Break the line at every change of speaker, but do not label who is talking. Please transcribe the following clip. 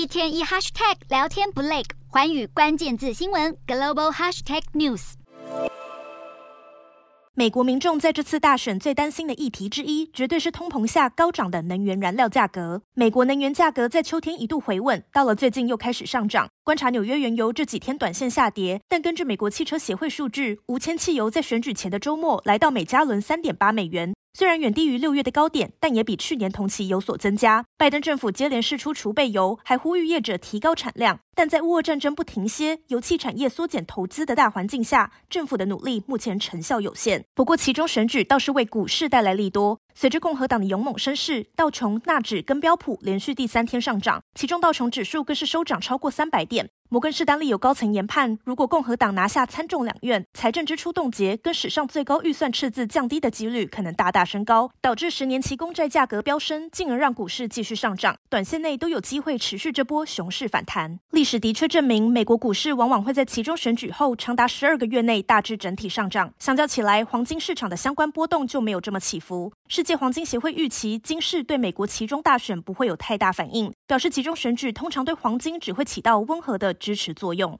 一天一 hashtag 聊天不累，寰宇关键字新闻 global hashtag news。
美国民众在这次大选最担心的议题之一，绝对是通膨下高涨的能源燃料价格。美国能源价格在秋天一度回稳，到了最近又开始上涨。观察纽约原油这几天短线下跌，但根据美国汽车协会数据，无铅汽油在选举前的周末来到每加仑三点八美元。虽然远低于六月的高点，但也比去年同期有所增加。拜登政府接连释出储备油，还呼吁业者提高产量。但在乌俄战争不停歇、油气产业缩减投资的大环境下，政府的努力目前成效有限。不过，其中选举倒是为股市带来利多。随着共和党的勇猛声势，道琼、纳指跟标普连续第三天上涨，其中道琼指数更是收涨超过三百点。摩根士丹利有高层研判，如果共和党拿下参众两院，财政支出冻结跟史上最高预算赤字降低的几率可能大大升高，导致十年期公债价格飙升，进而让股市继续上涨，短线内都有机会持续这波熊市反弹。历史的确证明，美国股市往往会在其中选举后长达十二个月内大致整体上涨。相较起来，黄金市场的相关波动就没有这么起伏。世界黄金协会预期，金市对美国期中大选不会有太大反应，表示其中选举通常对黄金只会起到温和的支持作用。